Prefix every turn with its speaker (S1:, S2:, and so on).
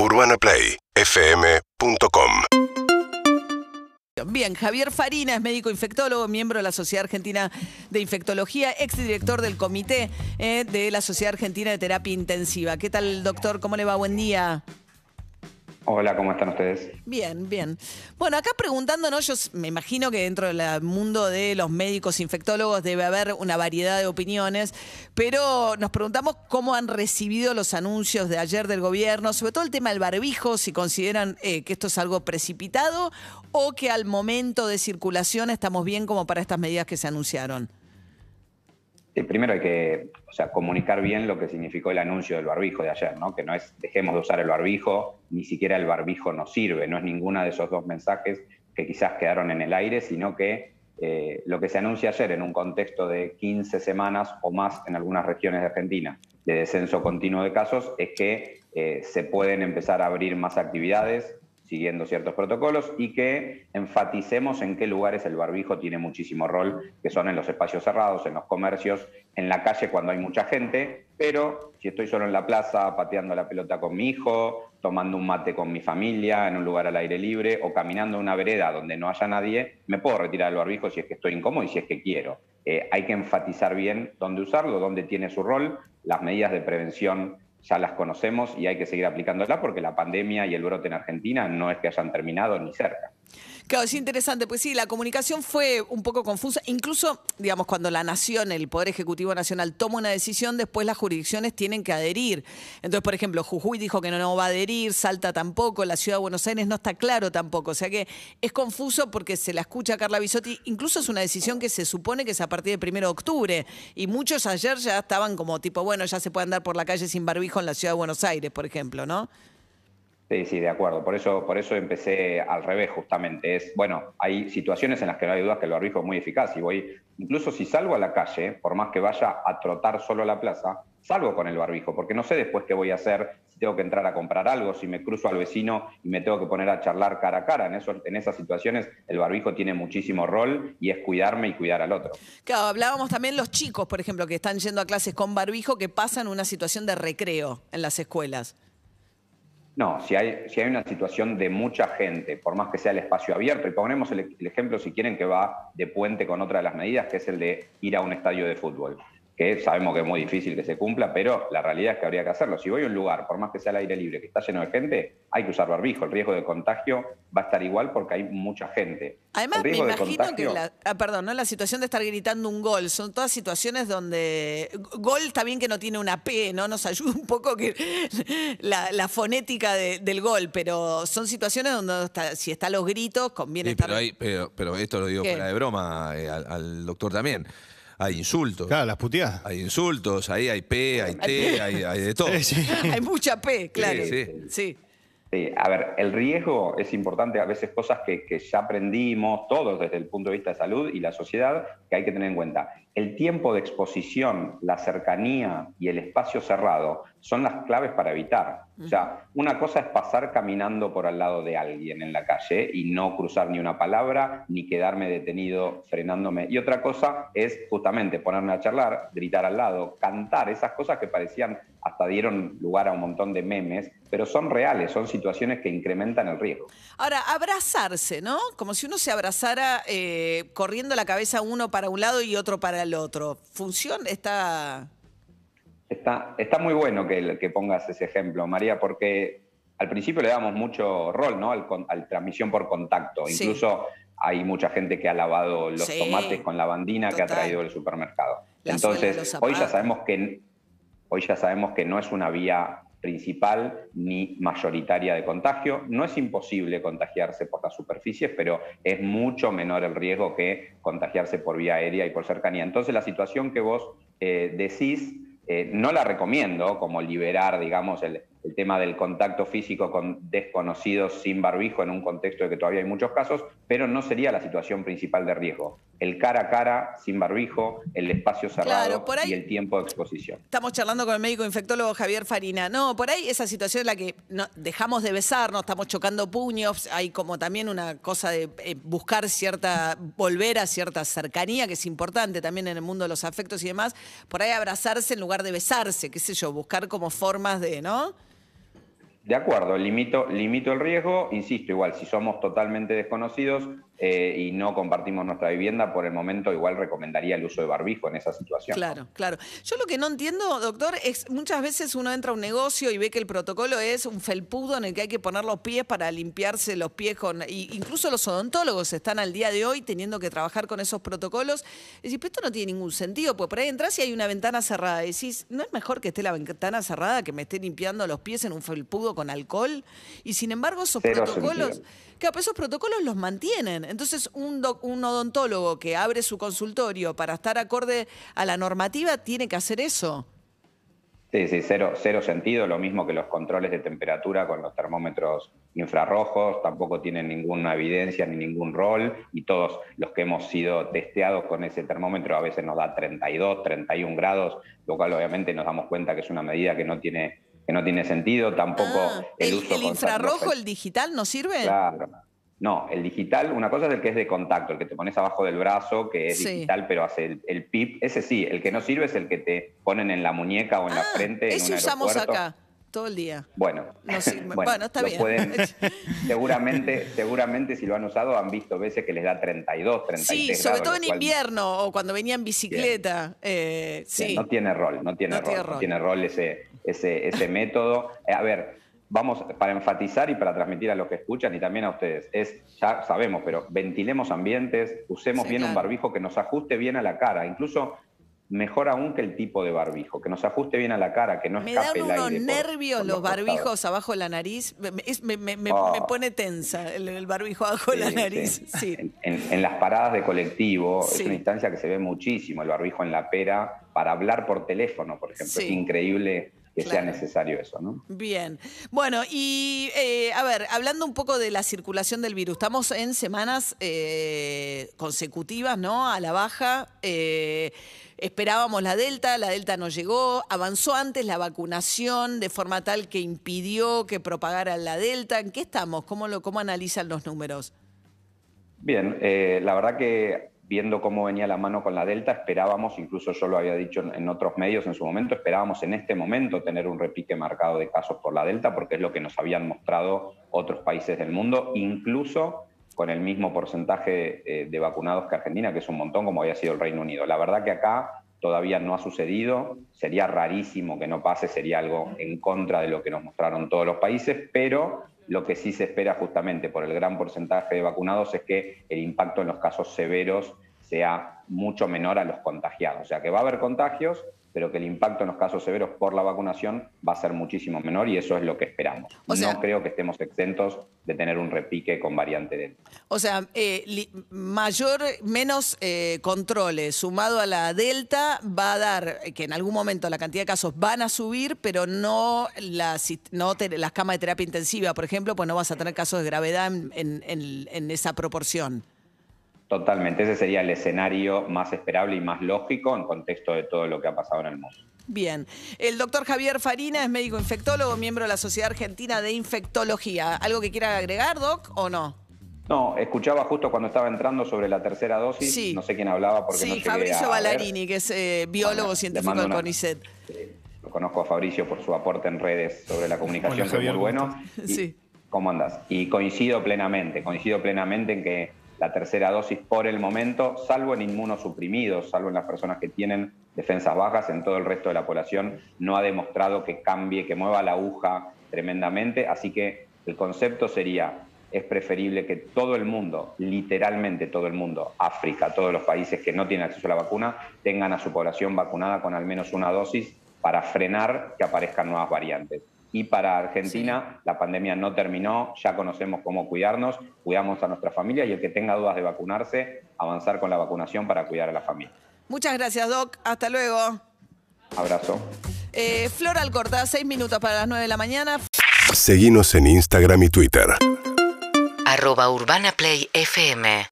S1: UrbanaPlayFM.com
S2: Bien, Javier Farina es médico infectólogo, miembro de la Sociedad Argentina de Infectología, exdirector del comité eh, de la Sociedad Argentina de Terapia Intensiva. ¿Qué tal, doctor? ¿Cómo le va? Buen día.
S3: Hola, ¿cómo están ustedes?
S2: Bien, bien. Bueno, acá preguntándonos, yo me imagino que dentro del mundo de los médicos infectólogos debe haber una variedad de opiniones, pero nos preguntamos cómo han recibido los anuncios de ayer del gobierno, sobre todo el tema del barbijo, si consideran eh, que esto es algo precipitado o que al momento de circulación estamos bien como para estas medidas que se anunciaron.
S3: Sí, primero hay que o sea, comunicar bien lo que significó el anuncio del barbijo de ayer, ¿no? que no es dejemos de usar el barbijo, ni siquiera el barbijo nos sirve, no es ninguno de esos dos mensajes que quizás quedaron en el aire, sino que eh, lo que se anuncia ayer en un contexto de 15 semanas o más en algunas regiones de Argentina de descenso continuo de casos es que eh, se pueden empezar a abrir más actividades, siguiendo ciertos protocolos y que enfaticemos en qué lugares el barbijo tiene muchísimo rol, que son en los espacios cerrados, en los comercios, en la calle cuando hay mucha gente, pero si estoy solo en la plaza pateando la pelota con mi hijo, tomando un mate con mi familia, en un lugar al aire libre o caminando una vereda donde no haya nadie, me puedo retirar el barbijo si es que estoy incómodo y si es que quiero. Eh, hay que enfatizar bien dónde usarlo, dónde tiene su rol, las medidas de prevención ya las conocemos y hay que seguir aplicándolas porque la pandemia y el brote en Argentina no es que hayan terminado ni cerca.
S2: Claro, es interesante, pues sí, la comunicación fue un poco confusa. Incluso, digamos, cuando la nación, el Poder Ejecutivo Nacional, toma una decisión, después las jurisdicciones tienen que adherir. Entonces, por ejemplo, Jujuy dijo que no, no va a adherir, Salta tampoco, la Ciudad de Buenos Aires no está claro tampoco. O sea que es confuso porque se la escucha a Carla Bisotti. Incluso es una decisión que se supone que es a partir del 1 de octubre. Y muchos ayer ya estaban como tipo, bueno, ya se puede andar por la calle sin barbijo en la Ciudad de Buenos Aires, por ejemplo, ¿no?
S3: Sí, sí, de acuerdo. Por eso, por eso empecé al revés, justamente. Es, bueno, hay situaciones en las que no hay dudas que el barbijo es muy eficaz. Y voy, incluso si salgo a la calle, por más que vaya a trotar solo a la plaza, salgo con el barbijo, porque no sé después qué voy a hacer, si tengo que entrar a comprar algo, si me cruzo al vecino y me tengo que poner a charlar cara a cara. En, eso, en esas situaciones el barbijo tiene muchísimo rol y es cuidarme y cuidar al otro.
S2: Claro, hablábamos también los chicos, por ejemplo, que están yendo a clases con barbijo, que pasan una situación de recreo en las escuelas.
S3: No, si hay, si hay una situación de mucha gente, por más que sea el espacio abierto, y ponemos el, el, ejemplo, si quieren, que va de puente con otra de las medidas, que es el de ir a un estadio de fútbol que sabemos que es muy difícil que se cumpla, pero la realidad es que habría que hacerlo. Si voy a un lugar, por más que sea al aire libre, que está lleno de gente, hay que usar barbijo. El riesgo de contagio va a estar igual porque hay mucha gente.
S2: Además, me imagino que, la, ah, perdón, ¿no? la situación de estar gritando un gol, son todas situaciones donde gol está bien que no tiene una P, ¿no? Nos ayuda un poco que la, fonética del gol, pero son situaciones donde si están los gritos, conviene estar...
S4: Pero, pero, esto lo digo fuera de broma eh, al, al doctor también hay insultos.
S5: Claro, las puteadas.
S4: Hay insultos, ahí hay P, hay T, hay, de todo.
S2: hay mucha P, claro. sí.
S3: sí. a ver, el riesgo es importante, a veces cosas que, que, ya aprendimos todos desde el punto de vista de salud y la sociedad que hay que tener en cuenta. El tiempo de exposición, la cercanía y el espacio cerrado son las claves para evitar. O sea, una cosa es pasar caminando por al lado de alguien en la calle y no cruzar ni una palabra, ni quedarme detenido frenándome. Y otra cosa es justamente ponerme a charlar, gritar al lado, cantar, esas cosas que parecían, hasta dieron lugar a un montón de memes, pero son reales, son situaciones que incrementan el riesgo.
S2: Ahora, abrazarse, ¿no? Como si uno se abrazara eh, corriendo la cabeza uno para un lado y otro para el otro. ¿Funciona? ¿Está...?
S3: Está, está muy bueno que, que pongas ese ejemplo, María, porque al principio le damos mucho rol ¿no? al, transmisión por contacto. Incluso hay mucha gente que ha lavado los tomates con la bandina que ha traído del supermercado. Entonces, hoy ya sabemos que hoy ya sabemos que no es una vía principal ni mayoritaria de contagio. No es imposible contagiarse por las superficies, pero es mucho menor el riesgo que contagiarse por vía aérea y por cercanía. Entonces, la situación que vos eh, decís eh, no la recomiendo como liberar, digamos, el, el tema del contacto físico con desconocidos sin barbijo en un contexto de que todavía hay muchos casos, pero no sería la situación principal de riesgo. El cara a cara sin barbijo, el espacio cerrado y el tiempo de exposición.
S2: Estamos charlando con el médico infectólogo Javier Farina. No, por ahí esa situación en la que dejamos de besarnos, estamos chocando puños, hay como también una cosa de eh, buscar cierta, volver a cierta cercanía, que es importante también en el mundo de los afectos y demás. Por ahí abrazarse en lugar de besarse, qué sé yo, buscar como formas de, ¿no?
S3: De acuerdo, limito, limito el riesgo, insisto, igual, si somos totalmente desconocidos eh, y no compartimos nuestra vivienda, por el momento igual recomendaría el uso de barbijo en esa situación.
S2: Claro, claro. Yo lo que no entiendo, doctor, es muchas veces uno entra a un negocio y ve que el protocolo es un felpudo en el que hay que poner los pies para limpiarse los pies con... incluso los odontólogos están al día de hoy teniendo que trabajar con esos protocolos. Es decir, pero esto no tiene ningún sentido, pues por ahí entras y hay una ventana cerrada. Y decís, ¿no es mejor que esté la ventana cerrada que me esté limpiando los pies en un felpudo con alcohol y sin embargo esos protocolos, pues esos protocolos los mantienen. Entonces un, un odontólogo que abre su consultorio para estar acorde a la normativa tiene que hacer eso.
S3: Sí, sí, cero, cero sentido, lo mismo que los controles de temperatura con los termómetros infrarrojos, tampoco tienen ninguna evidencia ni ningún rol, y todos los que hemos sido testeados con ese termómetro a veces nos da 32, 31 grados, lo cual obviamente nos damos cuenta que es una medida que no tiene que no tiene sentido, tampoco
S2: ah, el, uso ¿El infrarrojo, el digital, no sirve?
S3: Claro. No, el digital, una cosa es el que es de contacto, el que te pones abajo del brazo, que es digital, pero hace el, PIP. Ese sí, el que no sirve es el que te ponen en la muñeca o en la ah, frente.
S2: Ese usamos acá todo el día.
S3: Bueno,
S2: bueno, está bien.
S3: seguramente, seguramente si lo han usado han visto veces que les da 32, 33
S2: Sí, sobre todo en invierno o cuando venía en bicicleta. Eh, sí.
S3: No tiene rol, no tiene rol, no tiene rol ese, ese, ese método. Eh, a ver, vamos, para enfatizar y para transmitir a los que escuchan y también a ustedes, es, ya sabemos, pero ventilemos ambientes, usemos bien un barbijo que nos ajuste bien a la cara, incluso mejor aún que el tipo de barbijo, que nos ajuste bien a la cara, que no
S2: me
S3: escape
S2: dan unos nervios los, barbijos abajo de la nariz, me, ah. pone tensa el, barbijo abajo de la nariz. Sí.
S3: En, las paradas de colectivo es una instancia que se ve muchísimo, el barbijo en la pera, para hablar por teléfono, por ejemplo, es increíble que sea necesario eso, ¿no?
S2: Bien. Bueno, y eh, a ver, hablando un poco de la circulación del virus, estamos en semanas eh, consecutivas, ¿no? A la baja. Eh, esperábamos la Delta, la Delta no llegó, avanzó antes la vacunación de forma tal que impidió que propagara la Delta. ¿En qué estamos? ¿Cómo, lo, cómo analizan los números?
S3: Bien, la verdad que viendo cómo venía la mano con la Delta, esperábamos, incluso yo lo había dicho en otros medios en su momento, esperábamos en este momento tener un repique marcado de casos por la Delta, porque es lo que nos habían mostrado otros países del mundo, incluso con el mismo porcentaje eh, de vacunados que Argentina, que es un montón, como había sido el Reino Unido. La verdad que acá todavía no ha sucedido, sería rarísimo que no pase, sería algo en contra de lo que nos mostraron todos los países, pero lo que sí se espera justamente por el gran porcentaje de vacunados es que el impacto en los casos severos sea mucho menor a los contagiados. O sea, que va a haber contagios, pero que el impacto en los casos severos por la vacunación va a ser muchísimo menor y eso es lo que esperamos. no creo que estemos exentos de tener un repique con variante Delta.
S2: O sea, eh, mayor, menos eh, controles sumado a la Delta va a dar que en algún momento la cantidad de casos van a subir, pero no las, no las camas de terapia intensiva, por ejemplo, pues no vas a tener casos de gravedad en esa proporción.
S3: Totalmente, ese sería el escenario más esperable y más lógico en contexto de todo lo que ha pasado en el mundo.
S2: Bien, el doctor Javier Farina es médico infectólogo, miembro de la Sociedad Argentina de Infectología. ¿Algo que quiera agregar, Doc, o no?
S3: No, escuchaba justo cuando estaba entrando sobre la tercera dosis, no sé quién hablaba porque
S2: sí,
S3: no
S2: llegué Fabricio Ballarini, que es eh, biólogo científico del CONICET.
S3: lo conozco a Fabricio por su aporte en redes sobre la comunicación, que es muy bueno. sí. ¿Cómo andas? Y coincido plenamente, coincido plenamente en que la tercera dosis por el momento, salvo en inmunosuprimidos, salvo en las personas que tienen defensas bajas, en todo el resto de la población no ha demostrado que cambie, que mueva la aguja tremendamente, así que el concepto sería, es preferible que todo el mundo, literalmente todo el mundo, África, todos los países que no tienen acceso a la vacuna, tengan a su población vacunada con al menos una dosis para frenar que aparezcan nuevas variantes. Y para Argentina la pandemia no terminó, ya conocemos cómo cuidarnos, cuidamos a nuestra familia y el que tenga dudas de vacunarse, avanzar con la vacunación para cuidar a la familia.
S2: Muchas gracias, Doc. Hasta luego.
S3: Abrazo.
S2: Eh, Flor Alcorta, seis minutos para las nueve de la mañana.
S1: Seguimos en Instagram y Twitter.
S5: Arroba Urbana Play FM.